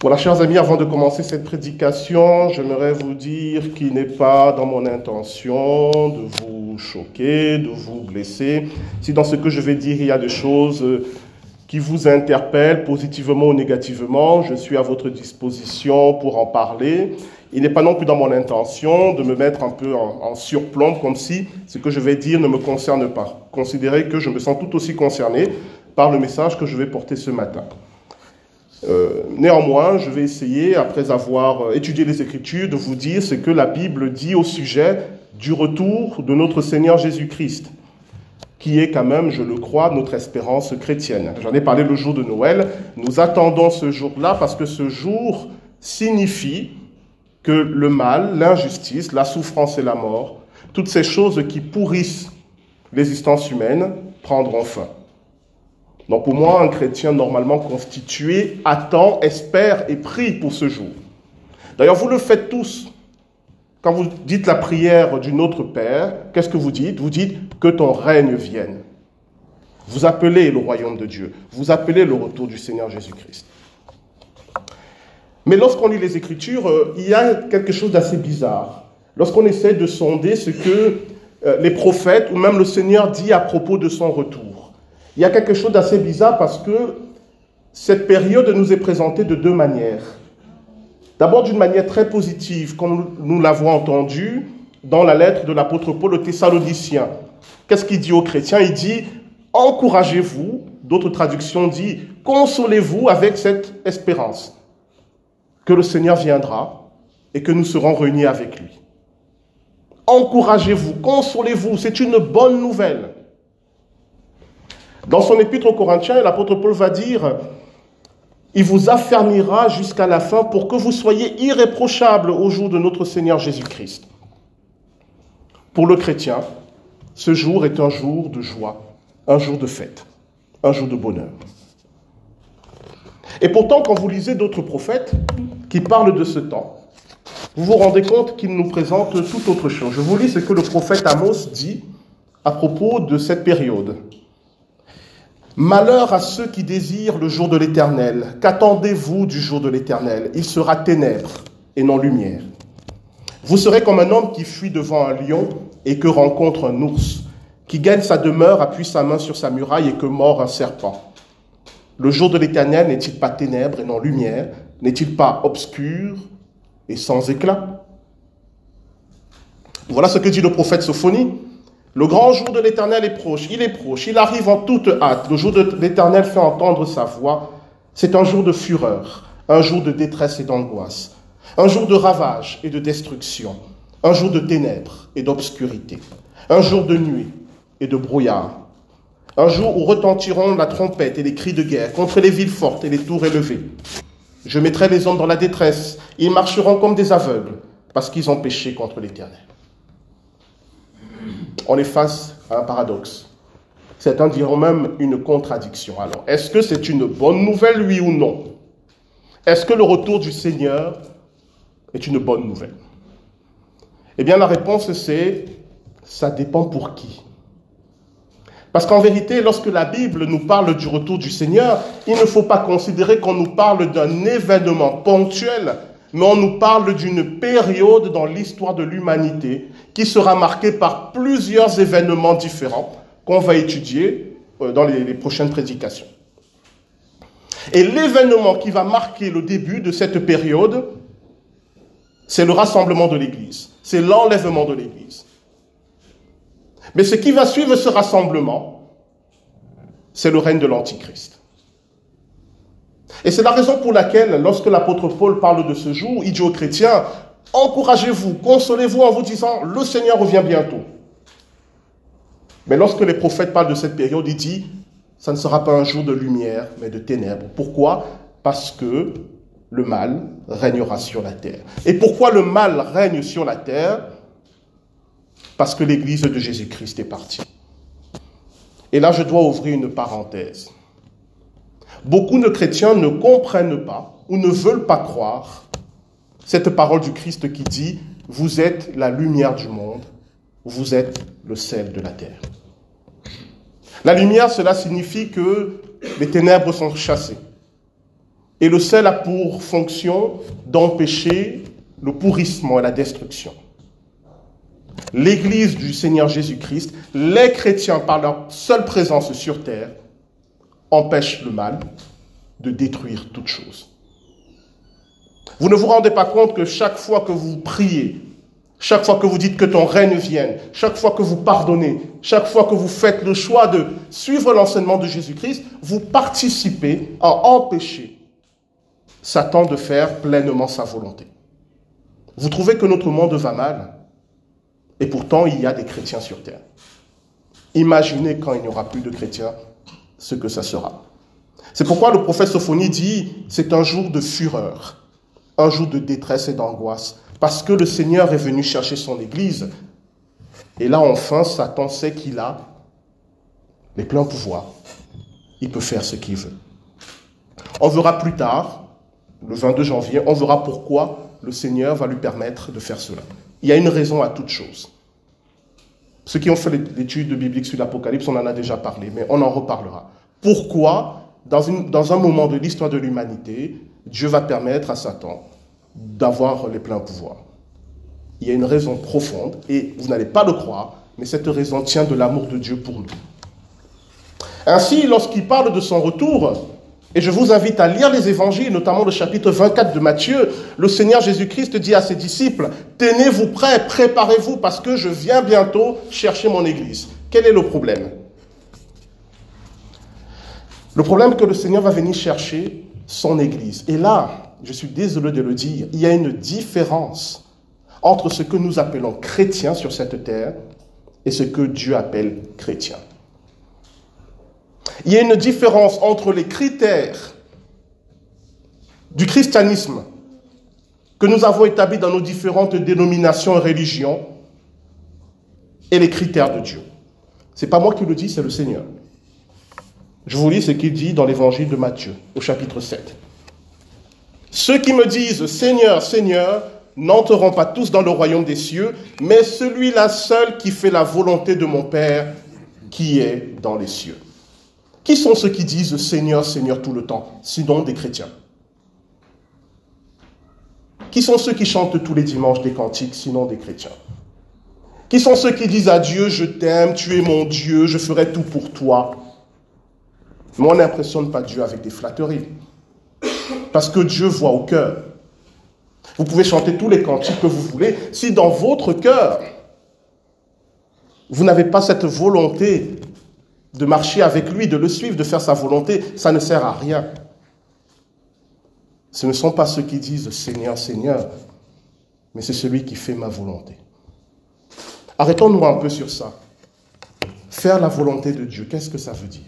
Voilà, chers amis, avant de commencer cette prédication, j'aimerais vous dire qu'il n'est pas dans mon intention de vous choquer, de vous blesser. Si dans ce que je vais dire, il y a des choses qui vous interpellent positivement ou négativement, je suis à votre disposition pour en parler. Il n'est pas non plus dans mon intention de me mettre un peu en, en surplomb, comme si ce que je vais dire ne me concerne pas. Considérez que je me sens tout aussi concerné par le message que je vais porter ce matin. Euh, néanmoins, je vais essayer, après avoir euh, étudié les Écritures, de vous dire ce que la Bible dit au sujet du retour de notre Seigneur Jésus-Christ, qui est quand même, je le crois, notre espérance chrétienne. J'en ai parlé le jour de Noël. Nous attendons ce jour-là parce que ce jour signifie que le mal, l'injustice, la souffrance et la mort, toutes ces choses qui pourrissent l'existence humaine, prendront fin. Donc pour moi, un chrétien normalement constitué attend, espère et prie pour ce jour. D'ailleurs, vous le faites tous. Quand vous dites la prière du Notre Père, qu'est-ce que vous dites? Vous dites que ton règne vienne. Vous appelez le royaume de Dieu. Vous appelez le retour du Seigneur Jésus-Christ. Mais lorsqu'on lit les Écritures, euh, il y a quelque chose d'assez bizarre. Lorsqu'on essaie de sonder ce que euh, les prophètes ou même le Seigneur dit à propos de son retour, il y a quelque chose d'assez bizarre parce que cette période nous est présentée de deux manières. D'abord d'une manière très positive, comme nous l'avons entendu dans la lettre de l'apôtre Paul aux Thessaloniciens. Qu'est-ce qu'il dit aux chrétiens? Il dit encouragez-vous, d'autres traductions disent consolez-vous avec cette espérance que le Seigneur viendra et que nous serons réunis avec lui. Encouragez-vous, consolez-vous, c'est une bonne nouvelle. Dans son épître aux Corinthiens, l'apôtre Paul va dire, il vous affermira jusqu'à la fin pour que vous soyez irréprochables au jour de notre Seigneur Jésus-Christ. Pour le chrétien, ce jour est un jour de joie, un jour de fête, un jour de bonheur. Et pourtant, quand vous lisez d'autres prophètes qui parlent de ce temps, vous vous rendez compte qu'ils nous présentent tout autre chose. Je vous lis ce que le prophète Amos dit à propos de cette période. Malheur à ceux qui désirent le jour de l'Éternel. Qu'attendez-vous du jour de l'Éternel? Il sera ténèbres et non lumière. Vous serez comme un homme qui fuit devant un lion et que rencontre un ours, qui gagne sa demeure, appuie sa main sur sa muraille et que mord un serpent. Le jour de l'Éternel n'est-il pas ténèbres et non lumière? N'est-il pas obscur et sans éclat? Voilà ce que dit le prophète Sophonie. Le grand jour de l'Éternel est proche, il est proche, il arrive en toute hâte. Le jour de l'Éternel fait entendre sa voix. C'est un jour de fureur, un jour de détresse et d'angoisse, un jour de ravage et de destruction, un jour de ténèbres et d'obscurité, un jour de nuit et de brouillard, un jour où retentiront la trompette et les cris de guerre contre les villes fortes et les tours élevées. Je mettrai les hommes dans la détresse, ils marcheront comme des aveugles, parce qu'ils ont péché contre l'Éternel on est face à un paradoxe. Certains diront même une contradiction. Alors, est-ce que c'est une bonne nouvelle, oui ou non? Est-ce que le retour du Seigneur est une bonne nouvelle? Eh bien, la réponse, c'est ça dépend pour qui? Parce qu'en vérité, lorsque la Bible nous parle du retour du Seigneur, il ne faut pas considérer qu'on nous parle d'un événement ponctuel, mais on nous parle d'une période dans l'histoire de l'humanité qui sera marquée par plusieurs événements différents qu'on va étudier euh, dans les, prochaines prédications. Et l'événement qui va marquer le début de cette période, c'est le rassemblement de l'Église, c'est l'enlèvement de l'Église. Mais ce qui va suivre ce rassemblement, c'est le règne de l'Antichrist. Et c'est la raison pour laquelle, lorsque l'apôtre Paul parle de ce jour, aux chrétiens, encouragez-vous, consolez-vous en vous disant, le Seigneur revient bientôt. Mais lorsque les prophètes parlent de cette période, il dit, ça ne sera pas un jour de lumière, mais de ténèbres. Pourquoi? Parce que le mal régnera sur la terre. Et pourquoi le mal règne sur la terre? Parce que l'Église de Jésus-Christ est partie. Et là, je dois ouvrir une parenthèse. Beaucoup de chrétiens ne comprennent pas ou ne veulent pas croire cette parole du Christ qui dit, vous êtes la lumière du monde, vous êtes le sel de la terre. La lumière, cela signifie que les ténèbres sont chassées. Et le sel a pour fonction d'empêcher le pourrissement et la destruction. L'Église du Seigneur Jésus-Christ, les chrétiens, par leur seule présence sur terre, empêchent le mal de détruire toute chose. Vous ne vous rendez pas compte que chaque fois que vous priez, chaque fois que vous dites que ton règne vienne, chaque fois que vous pardonnez, chaque fois que vous faites le choix de suivre l'enseignement de Jésus-Christ, vous participez à empêcher Satan de faire pleinement sa volonté. Vous trouvez que notre monde va mal et pourtant il y a des chrétiens sur terre. Imaginez quand il n'y aura plus de chrétiens ce que ça sera. C'est pourquoi le prophète Sophonie dit, c'est un jour de fureur, un jour de détresse et d'angoisse, parce que le Seigneur est venu chercher son Église. Et là, enfin, Satan sait qu'il a les pleins pouvoirs. Il peut faire ce qu'il veut. On verra plus tard, le 22 janvier, on verra pourquoi le Seigneur va lui permettre de faire cela. Il y a une raison à toute chose. Ceux qui ont fait l'étude biblique sur l'Apocalypse, on en a déjà parlé, mais on en reparlera. Pourquoi, dans, dans un moment de l'histoire de l'humanité, Dieu va permettre à Satan d'avoir les pleins pouvoirs. Il y a une raison profonde, et vous n'allez pas le croire, mais cette raison tient de l'amour de Dieu pour nous. Ainsi, lorsqu'il parle de son retour, et je vous invite à lire les évangiles, notamment le chapitre 24 de Matthieu, le Seigneur Jésus-Christ dit à ses disciples, Tenez-vous prêts, préparez-vous, parce que je viens bientôt chercher mon Église. Quel est le problème? Le problème que le Seigneur va venir chercher son Église. Et là, je suis désolé de le dire, il y a une différence entre ce que nous appelons chrétiens sur cette terre et ce que Dieu appelle chrétien. Il y a une différence entre les critères du christianisme que nous avons établis dans nos différentes dénominations et religions et les critères de Dieu. Ce n'est pas moi qui le dis, c'est le Seigneur. Je vous lis ce qu'il dit dans l'évangile de Matthieu, au chapitre 7. Ceux qui me disent Seigneur, Seigneur, n'entreront pas tous dans le royaume des cieux, mais celui-là seul qui fait la volonté de mon Père qui est dans les cieux. Qui sont ceux qui disent Seigneur, Seigneur tout le temps, sinon des chrétiens Qui sont ceux qui chantent tous les dimanches des cantiques, sinon des chrétiens Qui sont ceux qui disent à Dieu, je t'aime, tu es mon Dieu, je ferai tout pour toi Mais on n'impressionne pas Dieu avec des flatteries. Parce que Dieu voit au cœur. Vous pouvez chanter tous les cantiques que vous voulez. Si dans votre cœur, vous n'avez pas cette volonté de marcher avec lui, de le suivre, de faire sa volonté, ça ne sert à rien. Ce ne sont pas ceux qui disent Seigneur, Seigneur, mais c'est celui qui fait ma volonté. Arrêtons-nous un peu sur ça. Faire la volonté de Dieu, qu'est-ce que ça veut dire?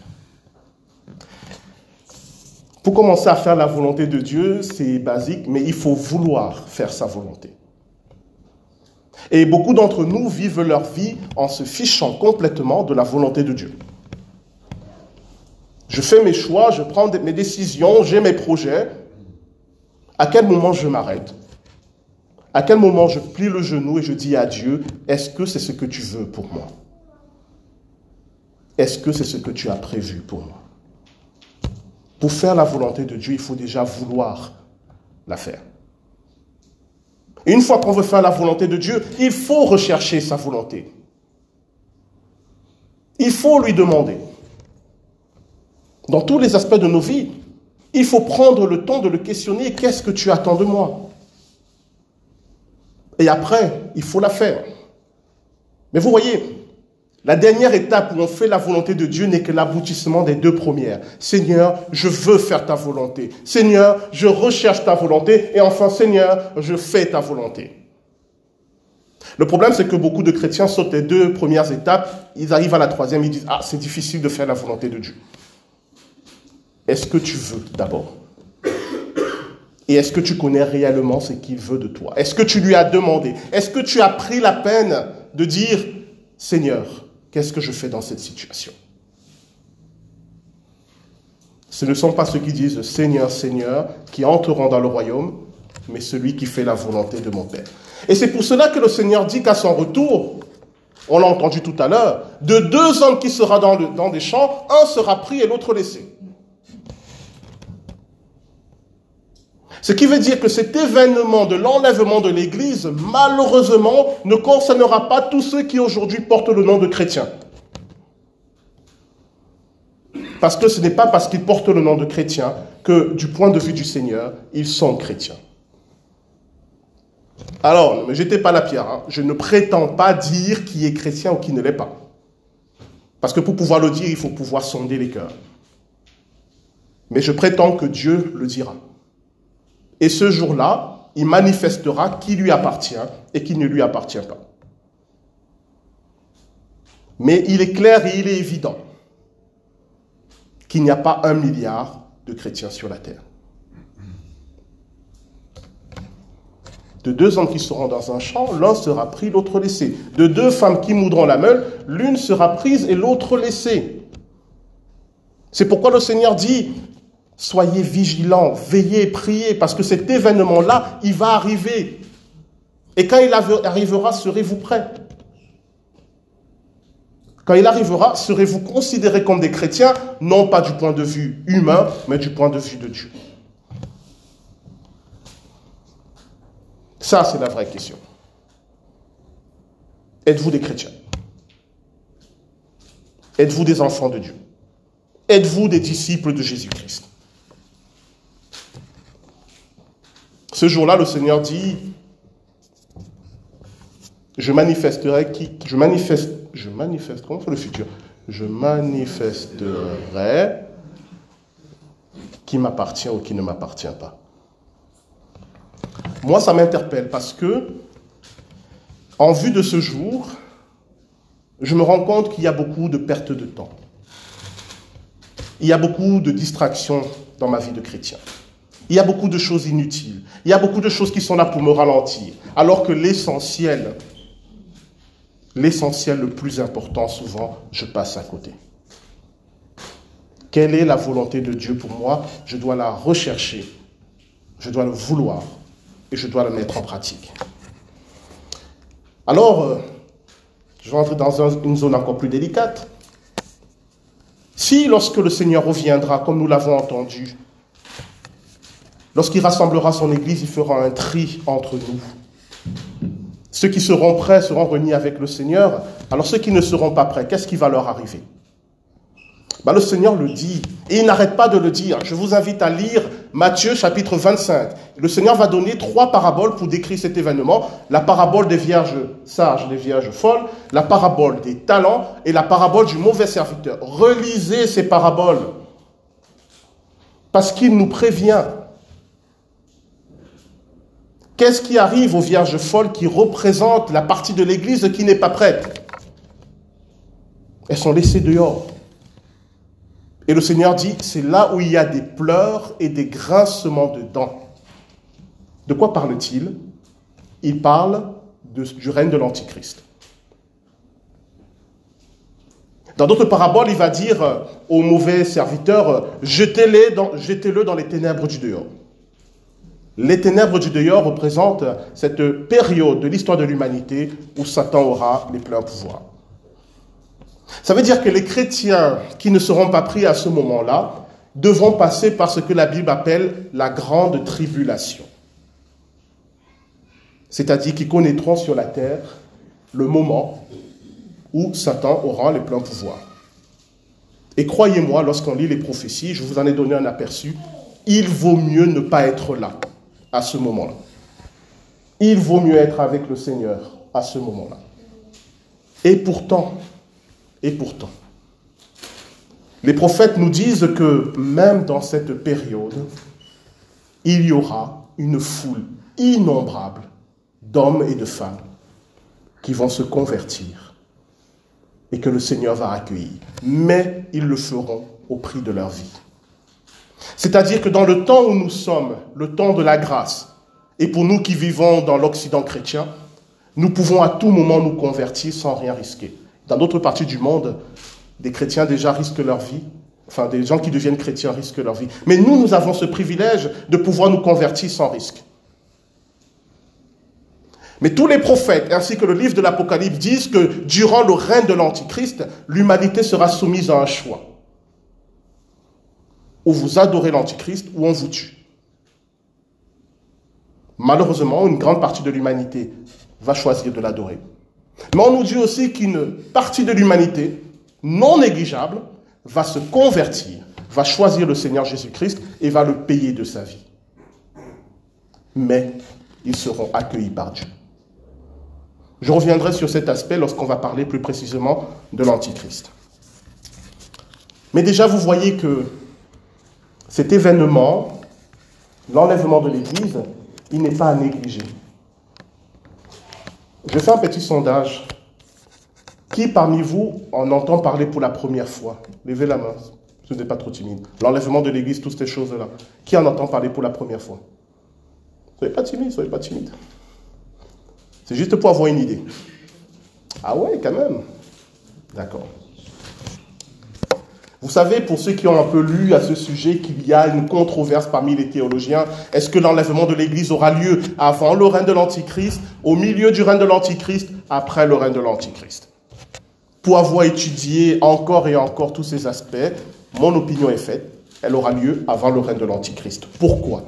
Pour commencer à faire la volonté de Dieu, c'est basique, mais il faut vouloir faire sa volonté. Et beaucoup d'entre nous vivent leur vie en se fichant complètement de la volonté de Dieu. Je fais mes choix, je prends mes décisions, j'ai mes projets. À quel moment je m'arrête? À quel moment je plie le genou et je dis à Dieu, est-ce que c'est ce que tu veux pour moi? Est-ce que c'est ce que tu as prévu pour moi? Pour faire la volonté de Dieu, il faut déjà vouloir la faire. une fois qu'on veut faire la volonté de Dieu, il faut rechercher sa volonté. Il faut lui demander. Dans tous les aspects de nos vies, il faut prendre le temps de le questionner, qu'est-ce que tu attends de moi? Et après, il faut la faire. Mais vous voyez, la dernière étape où on fait la volonté de Dieu n'est que l'aboutissement des deux premières. Seigneur, je veux faire ta volonté. Seigneur, je recherche ta volonté. Et enfin, Seigneur, je fais ta volonté. Le problème, c'est que beaucoup de chrétiens sautent les deux premières étapes. Ils arrivent à la troisième, ils disent, ah, c'est difficile de faire la volonté de Dieu. Est-ce que tu veux d'abord? Et est-ce que tu connais réellement ce qu'il veut de toi? Est-ce que tu lui as demandé? Est-ce que tu as pris la peine de dire, Seigneur, Qu'est-ce que je fais dans cette situation? Ce ne sont pas ceux qui disent Seigneur, Seigneur, qui entreront dans le royaume, mais celui qui fait la volonté de mon Père. Et c'est pour cela que le Seigneur dit qu'à son retour, on l'a entendu tout à l'heure, de deux hommes qui seront dans, dans des champs, un sera pris et l'autre laissé. Ce qui veut dire que cet événement de l'enlèvement de l'Église, malheureusement, ne concernera pas tous ceux qui aujourd'hui portent le nom de chrétiens. Parce que ce n'est pas parce qu'ils portent le nom de chrétien que, du point de vue du Seigneur, ils sont chrétiens. Alors, ne jetez pas la pierre. Hein. Je ne prétends pas dire qui est chrétien ou qui ne l'est pas. Parce que pour pouvoir le dire, il faut pouvoir sonder les cœurs. Mais je prétends que Dieu le dira. Et ce jour-là, il manifestera qui lui appartient et qui ne lui appartient pas. Mais il est clair et il est évident qu'il n'y a pas un milliard de chrétiens sur la terre. De deux hommes qui seront dans un champ, l'un sera pris, l'autre laissé. De deux femmes qui moudront la meule, l'une sera prise et l'autre laissée. C'est pourquoi le Seigneur dit, soyez vigilants, veillez, priez, parce que cet événement-là, il va arriver. Et quand il arrivera, serez-vous prêts? Quand il arrivera, serez-vous considérés comme des chrétiens, non pas du point de vue humain, mais du point de vue de Dieu. Ça, c'est la vraie question. Êtes-vous des chrétiens? Êtes-vous des enfants de Dieu? Êtes-vous des disciples de Jésus-Christ? Ce jour-là, le Seigneur dit, je manifesterai qui, je manifeste, je comment fait le futur? Je manifesterai qui m'appartient ou qui ne m'appartient pas. Moi, ça m'interpelle parce que, en vue de ce jour, je me rends compte qu'il y a beaucoup de pertes de temps. Il y a beaucoup de distractions dans ma vie de chrétien. Il y a beaucoup de choses inutiles. Il y a beaucoup de choses qui sont là pour me ralentir. Alors que l'essentiel, l'essentiel le plus important, souvent, je passe à côté. Quelle est la volonté de Dieu pour moi? Je dois la rechercher. Je dois le vouloir et je dois le mettre en pratique. Alors, euh, je vais entrer dans une zone encore plus délicate. Si, lorsque le Seigneur reviendra, comme nous l'avons entendu, lorsqu'il rassemblera son Église, il fera un tri entre nous. Ceux qui seront prêts seront réunis avec le Seigneur. Alors ceux qui ne seront pas prêts, qu'est-ce qui va leur arriver? Bah, Le Seigneur le dit, et il n'arrête pas de le dire. Je vous invite à lire Matthieu chapitre 25. Le Seigneur va donner trois paraboles pour décrire cet événement. La parabole des vierges sages, des vierges folles, la parabole des talents et la parabole du mauvais serviteur. Relisez ces paraboles. Parce qu'il nous prévient. Qu'est-ce qui arrive aux vierges folles qui représentent la partie de l'Église qui n'est pas prête? Elles sont laissées dehors. Et le Seigneur dit, c'est là où il y a des pleurs et des grincements de dents. De quoi parle-t-il? Il parle du règne de l'Antichrist. Dans d'autres paraboles, il va dire euh, aux mauvais serviteurs, euh, jetez-le dans, les ténèbres du dehors. Les ténèbres du dehors représentent cette période de l'histoire de l'humanité où Satan aura les pleins pouvoirs. Ça veut dire que les chrétiens qui ne seront pas pris à ce moment-là devront passer par ce que la Bible appelle la grande tribulation. C'est-à-dire qu'ils connaîtront sur la terre le moment où Satan aura les pleins pouvoirs. Et croyez-moi, lorsqu'on lit les prophéties, je vous en ai donné un aperçu, il vaut mieux ne pas être là à ce moment-là. Il vaut mieux être avec le Seigneur à ce moment-là. Et pourtant, et pourtant, les prophètes nous disent que même dans cette période, il y aura une foule innombrable d'hommes et de femmes qui vont se convertir et que le Seigneur va accueillir. Mais ils le feront au prix de leur vie. C'est-à-dire que dans le temps où nous sommes, le temps de la grâce, et pour nous qui vivons dans l'Occident chrétien, nous pouvons à tout moment nous convertir sans rien risquer. Dans d'autres parties du monde, des chrétiens déjà risquent leur vie. Enfin, des gens qui deviennent chrétiens risquent leur vie. Mais nous, nous avons ce privilège de pouvoir nous convertir sans risque. Mais tous les prophètes, ainsi que le livre de l'Apocalypse, disent que durant le règne de l'Antichrist, l'humanité sera soumise à un choix. Ou vous adorez l'Antichrist, ou on vous tue. Malheureusement, une grande partie de l'humanité va choisir de l'adorer. Mais on nous dit aussi qu'une partie de l'humanité, non négligeable, va se convertir, va choisir le Seigneur Jésus-Christ et va le payer de sa vie. Mais ils seront accueillis par Dieu. Je reviendrai sur cet aspect lorsqu'on va parler plus précisément de l'Antichrist. Mais déjà, vous voyez que cet événement, l'enlèvement de l'Église, il n'est pas à négliger. Je fais un petit sondage. Qui parmi vous en entend parler pour la première fois? Levez la main, ce n'est pas trop timide. L'enlèvement de l'Église, toutes ces choses-là. Qui en entend parler pour la première fois? Soyez pas timide, soyez pas timide. C'est juste pour avoir une idée. Ah ouais, quand même. D'accord. Vous savez, pour ceux qui ont un peu lu à ce sujet, qu'il y a une controverse parmi les théologiens. Est-ce que l'enlèvement de l'Église aura lieu avant le règne de l'Antichrist, au milieu du règne de l'Antichrist, après le règne de l'Antichrist? Pour avoir étudié encore et encore tous ces aspects, mon opinion est faite. Elle aura lieu avant le règne de l'Antichrist. Pourquoi?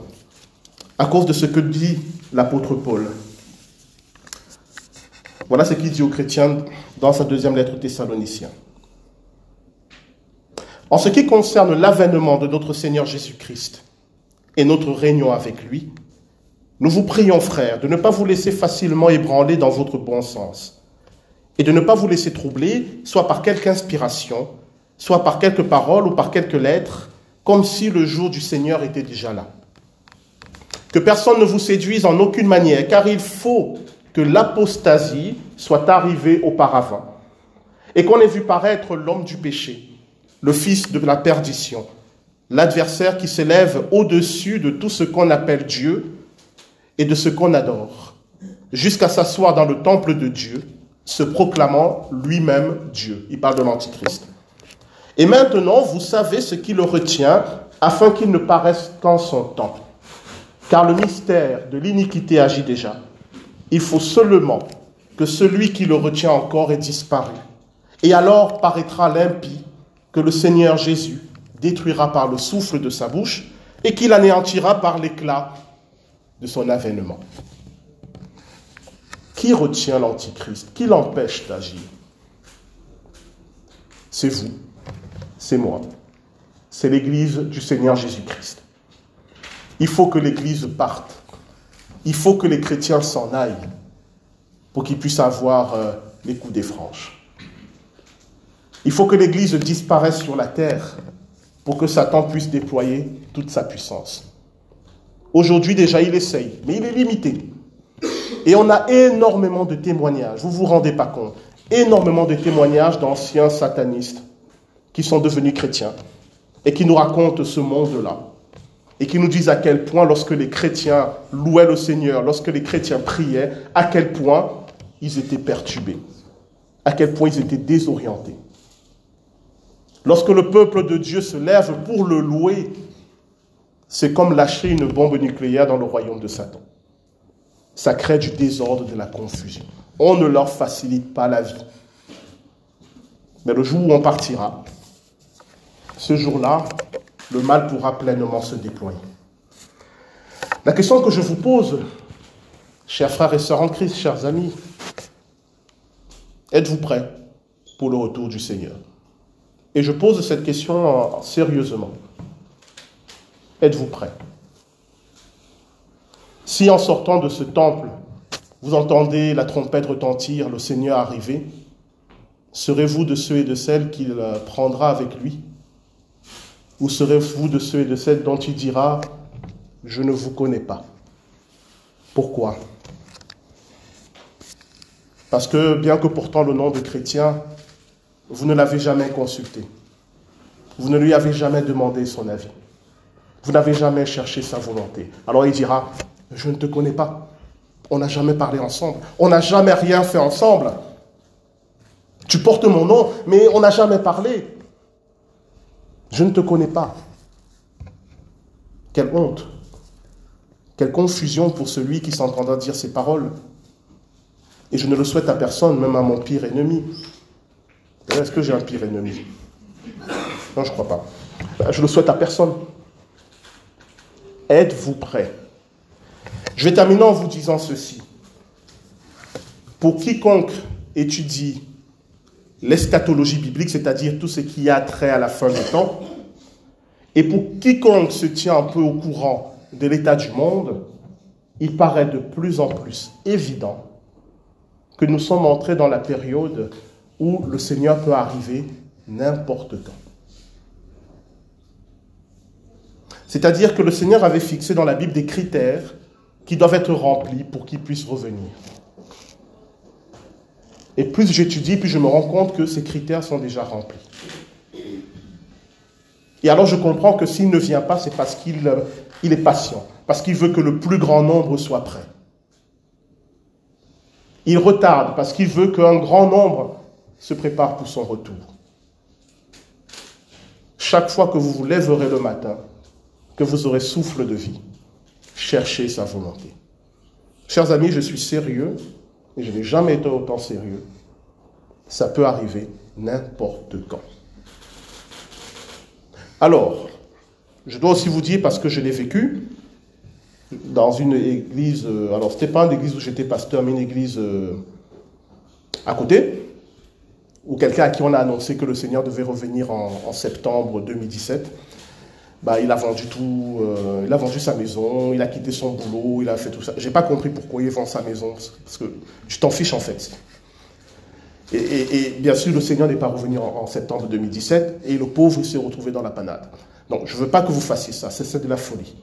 À cause de ce que dit l'apôtre Paul. Voilà ce qu'il dit aux chrétiens dans sa deuxième lettre aux Thessaloniciens. En ce qui concerne l'avènement de notre Seigneur Jésus-Christ et notre réunion avec lui, nous vous prions, frères, de ne pas vous laisser facilement ébranler dans votre bon sens et de ne pas vous laisser troubler, soit par quelque inspiration, soit par quelques paroles ou par quelques lettres, comme si le jour du Seigneur était déjà là. Que personne ne vous séduise en aucune manière, car il faut que l'apostasie soit arrivée auparavant et qu'on ait vu paraître l'homme du péché le fils de la perdition, l'adversaire qui s'élève au-dessus de tout ce qu'on appelle Dieu et de ce qu'on adore, jusqu'à s'asseoir dans le temple de Dieu, se proclamant lui-même Dieu. Il parle de l'Antichrist. Et maintenant, vous savez ce qui le retient, afin qu'il ne paraisse qu'en son temps. Car le mystère de l'iniquité agit déjà. Il faut seulement que celui qui le retient encore ait disparu. Et alors paraîtra l'impie que le Seigneur Jésus détruira par le souffle de sa bouche et qu'il anéantira par l'éclat de son avènement. Qui retient l'Antichrist? Qui l'empêche d'agir? C'est vous, c'est moi, c'est l'Église du Seigneur Jésus-Christ. Il faut que l'Église parte. Il faut que les chrétiens s'en aillent pour qu'ils puissent avoir euh, les coups des franches. Il faut que l'Église disparaisse sur la terre pour que Satan puisse déployer toute sa puissance. Aujourd'hui déjà, il essaye, mais il est limité. Et on a énormément de témoignages, vous ne vous rendez pas compte, énormément de témoignages d'anciens satanistes qui sont devenus chrétiens et qui nous racontent ce monde-là. Et qui nous disent à quel point, lorsque les chrétiens louaient le Seigneur, lorsque les chrétiens priaient, à quel point ils étaient perturbés, à quel point ils étaient désorientés. Lorsque le peuple de Dieu se lève pour le louer, c'est comme lâcher une bombe nucléaire dans le royaume de Satan. Ça crée du désordre, de la confusion. On ne leur facilite pas la vie. Mais le jour où on partira, ce jour-là, le mal pourra pleinement se déployer. La question que je vous pose, chers frères et sœurs en Christ, chers amis, êtes-vous prêts pour le retour du Seigneur? Et je pose cette question sérieusement. Êtes-vous prêt? Si en sortant de ce temple, vous entendez la trompette retentir, le Seigneur arriver, serez-vous de ceux et de celles qu'il prendra avec lui? Ou serez-vous de ceux et de celles dont il dira, je ne vous connais pas Pourquoi? Parce que bien que portant le nom de chrétien, vous ne l'avez jamais consulté. Vous ne lui avez jamais demandé son avis. Vous n'avez jamais cherché sa volonté. Alors il dira, je ne te connais pas. On n'a jamais parlé ensemble. On n'a jamais rien fait ensemble. Tu portes mon nom, mais on n'a jamais parlé. Je ne te connais pas. Quelle honte. Quelle confusion pour celui qui s'entendra dire ces paroles. Et je ne le souhaite à personne, même à mon pire ennemi. Est-ce que j'ai un pire ennemi Non, je ne crois pas. Je le souhaite à personne. Êtes-vous prêt Je vais terminer en vous disant ceci. Pour quiconque étudie l'eschatologie biblique, c'est-à-dire tout ce qui a trait à la fin du temps, et pour quiconque se tient un peu au courant de l'état du monde, il paraît de plus en plus évident que nous sommes entrés dans la période où le Seigneur peut arriver n'importe quand. C'est-à-dire que le Seigneur avait fixé dans la Bible des critères qui doivent être remplis pour qu'il puisse revenir. Et plus j'étudie, plus je me rends compte que ces critères sont déjà remplis. Et alors je comprends que s'il ne vient pas, c'est parce qu'il euh, est patient, parce qu'il veut que le plus grand nombre soit prêt. Il retarde parce qu'il veut qu'un grand nombre se prépare pour son retour. Chaque fois que vous vous lèverez le matin, que vous aurez souffle de vie, cherchez sa volonté. Chers amis, je suis sérieux et je n'ai jamais été autant sérieux. Ça peut arriver n'importe quand. Alors, je dois aussi vous dire, parce que je l'ai vécu, dans une église, euh, alors c'était pas une église où j'étais pasteur, mais une église euh, à côté, où quelqu'un à qui on a annoncé que le Seigneur devait revenir en, septembre 2017, bah, il a vendu tout, euh, il a vendu sa maison, il a quitté son boulot, il a fait tout ça. J'ai pas compris pourquoi il vend sa maison, parce que tu t'en fiches en fait. Et, bien sûr, le Seigneur n'est pas revenu en, septembre 2017 et le pauvre s'est retrouvé dans la panade. Donc, je veux pas que vous fassiez ça, c'est de la folie.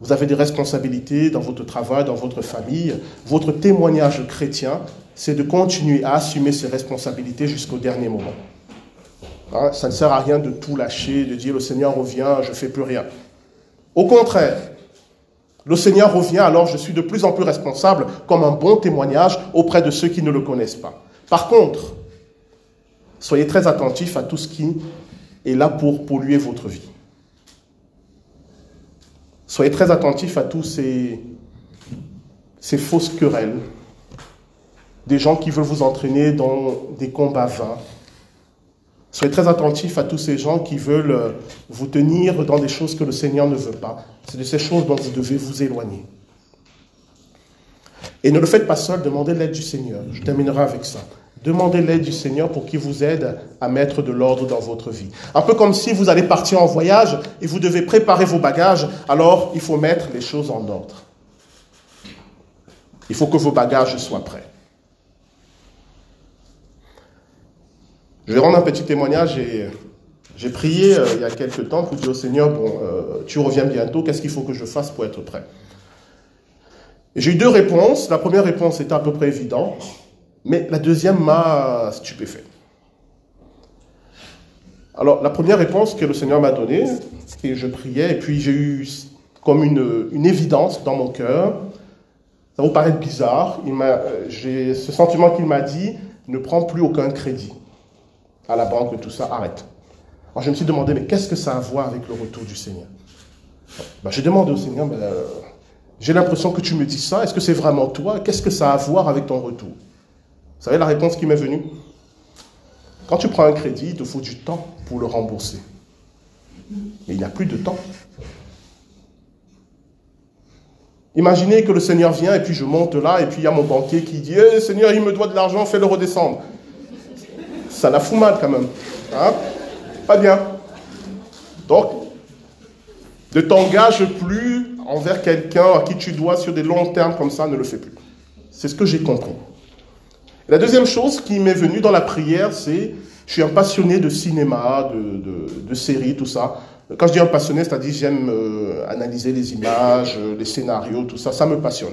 Vous avez des responsabilités dans votre travail, dans votre famille. Votre témoignage chrétien, c'est de continuer à assumer ces responsabilités jusqu'au dernier moment. Hein, ça ne sert à rien de tout lâcher, de dire le Seigneur revient, je ne fais plus rien. Au contraire, le Seigneur revient, alors je suis de plus en plus responsable comme un bon témoignage auprès de ceux qui ne le connaissent pas. Par contre, soyez très attentifs à tout ce qui est là pour polluer votre vie. Soyez très attentifs à tous ces, ces fausses querelles, des gens qui veulent vous entraîner dans des combats vains. Soyez très attentifs à tous ces gens qui veulent vous tenir dans des choses que le Seigneur ne veut pas. C'est de ces choses dont vous devez vous éloigner. Et ne le faites pas seul, demandez l'aide du Seigneur. Je terminerai avec ça. Demandez l'aide du Seigneur pour qu'il vous aide à mettre de l'ordre dans votre vie. Un peu comme si vous allez partir en voyage et vous devez préparer vos bagages, alors il faut mettre les choses en ordre. Il faut que vos bagages soient prêts. Je vais rendre un petit témoignage. J'ai prié euh, il y a quelques temps pour dire au Seigneur, bon, euh, tu reviens bientôt, qu'est-ce qu'il faut que je fasse pour être prêt? J'ai eu deux réponses. La première réponse était à peu près évidente, mais la deuxième m'a stupéfait. Alors, la première réponse que le Seigneur m'a donnée, et je priais, et puis j'ai eu comme une, une, évidence dans mon cœur. Ça vous paraît bizarre. J'ai ce sentiment qu'il m'a dit ne prends plus aucun crédit à la banque, tout ça, arrête. Alors, je me suis demandé, mais qu'est-ce que ça a à voir avec le retour du Seigneur? Ben, J'ai demandé au Seigneur, ben, j'ai l'impression que tu me dis ça. Est-ce que c'est vraiment toi? Qu'est-ce que ça a à voir avec ton retour? Vous savez la réponse qui m'est venue? Quand tu prends un crédit, il te faut du temps pour le rembourser. Mais il n'y a plus de temps. Imaginez que le Seigneur vient et puis je monte là et puis il y a mon banquier qui dit eh, Seigneur, il me doit de l'argent, fais-le redescendre. Ça la mal quand même. Pas bien. Donc, ne t'engage plus envers quelqu'un à qui tu dois sur des longs termes comme ça, ne le fais plus. C'est ce que j'ai compris. La deuxième chose qui m'est venue dans la prière, c'est, je suis un passionné de cinéma, de, séries, tout ça. Quand je dis un passionné, c'est-à-dire j'aime euh, analyser les images, euh, les scénarios, tout ça, ça me passionne.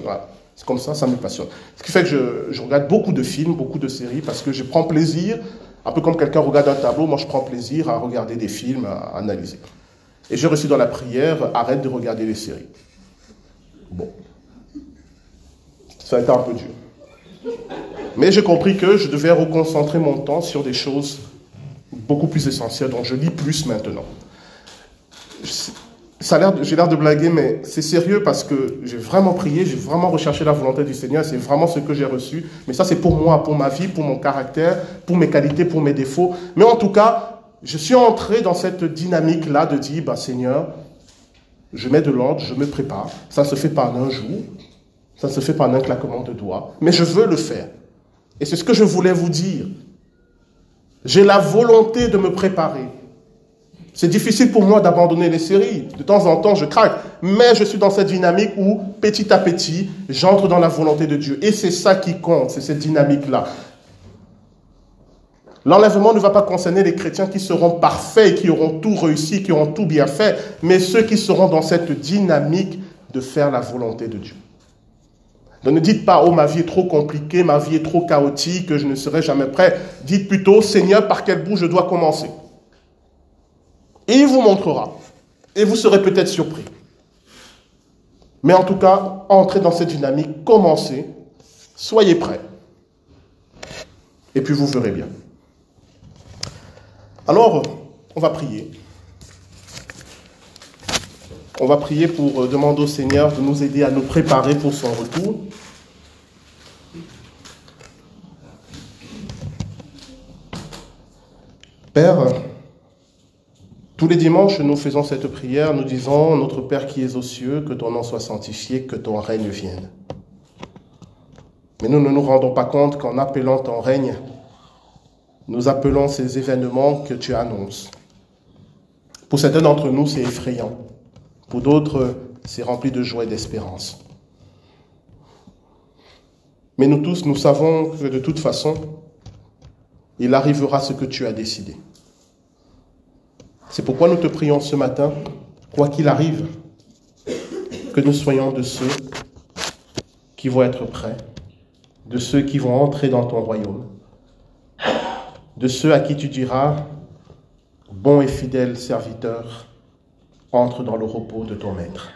C'est comme ça, ça me passionne. Ce qui fait que je, je, regarde beaucoup de films, beaucoup de séries, parce que je prends plaisir, un peu comme quelqu'un regarde un tableau, moi je prends plaisir à regarder des films, à analyser. Et j'ai reçu dans la prière, arrête de regarder les séries. Bon. Ça a été un peu dur. Mais j'ai compris que je devais reconcentrer mon temps sur des choses beaucoup plus essentielles, dont je lis plus maintenant. J'ai l'air de blaguer, mais c'est sérieux parce que j'ai vraiment prié, j'ai vraiment recherché la volonté du Seigneur, c'est vraiment ce que j'ai reçu. Mais ça, c'est pour moi, pour ma vie, pour mon caractère, pour mes qualités, pour mes défauts. Mais en tout cas, je suis entré dans cette dynamique-là de dire, bah, Seigneur, Je mets de l'ordre, je me prépare. Ça ne se fait pas en un jour, ça ne se fait pas en un claquement de doigts, mais je veux le faire. Et c'est ce que je voulais vous dire. J'ai la volonté de me préparer. C'est difficile pour moi d'abandonner les séries. De temps en temps, je craque. Mais je suis dans cette dynamique où, petit à petit, j'entre dans la volonté de Dieu. Et c'est ça qui compte, c'est cette dynamique-là. L'enlèvement ne va pas concerner les chrétiens qui seront parfaits, qui auront tout réussi, qui auront tout bien fait, mais ceux qui seront dans cette dynamique de faire la volonté de Dieu. Donc ne dites pas, oh ma vie est trop compliquée, ma vie est trop chaotique, je ne serai jamais prêt. Dites plutôt, Seigneur, par quel bout je dois commencer? Et il vous montrera. Et vous serez peut-être surpris. Mais en tout cas, entrez dans cette dynamique, commencez, soyez prêts. Et puis vous verrez bien. Alors, on va prier. On va prier pour euh, demander au Seigneur de nous aider à nous préparer pour son retour. Père, tous les dimanches, nous faisons cette prière, nous disons, Notre Père qui es aux cieux, que ton nom soit sanctifié, que ton règne vienne. Mais nous ne nous rendons pas compte qu'en appelant ton règne, nous appelons ces événements que tu annonces. Pour certains d'entre nous, c'est effrayant. Pour d'autres, c'est rempli de joie et d'espérance. Mais nous tous, nous savons que de toute façon, il arrivera ce que tu as décidé. C'est pourquoi nous te prions ce matin, quoi qu'il arrive, que nous soyons de ceux qui vont être prêts, de ceux qui vont entrer dans ton royaume, de ceux à qui tu diras, bon et fidèle serviteur, entre dans le repos de ton Maître.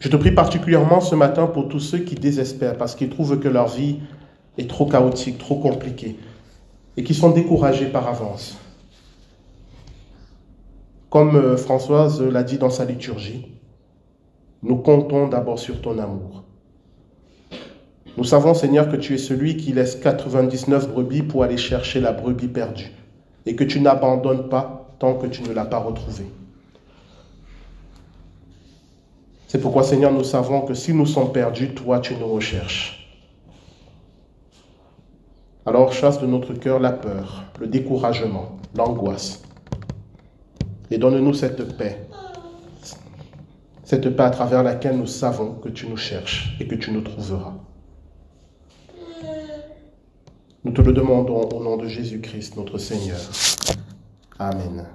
Je te prie particulièrement ce matin pour tous ceux qui désespèrent parce qu'ils trouvent que leur vie est trop chaotique, trop compliquée et qui sont découragés par avance. Comme euh, Françoise l'a dit dans sa liturgie, nous comptons d'abord sur ton amour. Nous savons, Seigneur, que tu es celui qui laisse 99 brebis pour aller chercher la brebis perdue et que tu n'abandonnes pas tant que tu ne l'as pas retrouvé. C'est pourquoi, Seigneur, nous savons que si nous sommes perdus, toi, tu nous recherches. Alors chasse de notre cœur la peur, le découragement, l'angoisse. Et donne-nous cette paix, cette paix à travers laquelle nous savons que tu nous cherches et que tu nous trouveras. Nous te le demandons au nom de Jésus-Christ, notre Seigneur. Amen.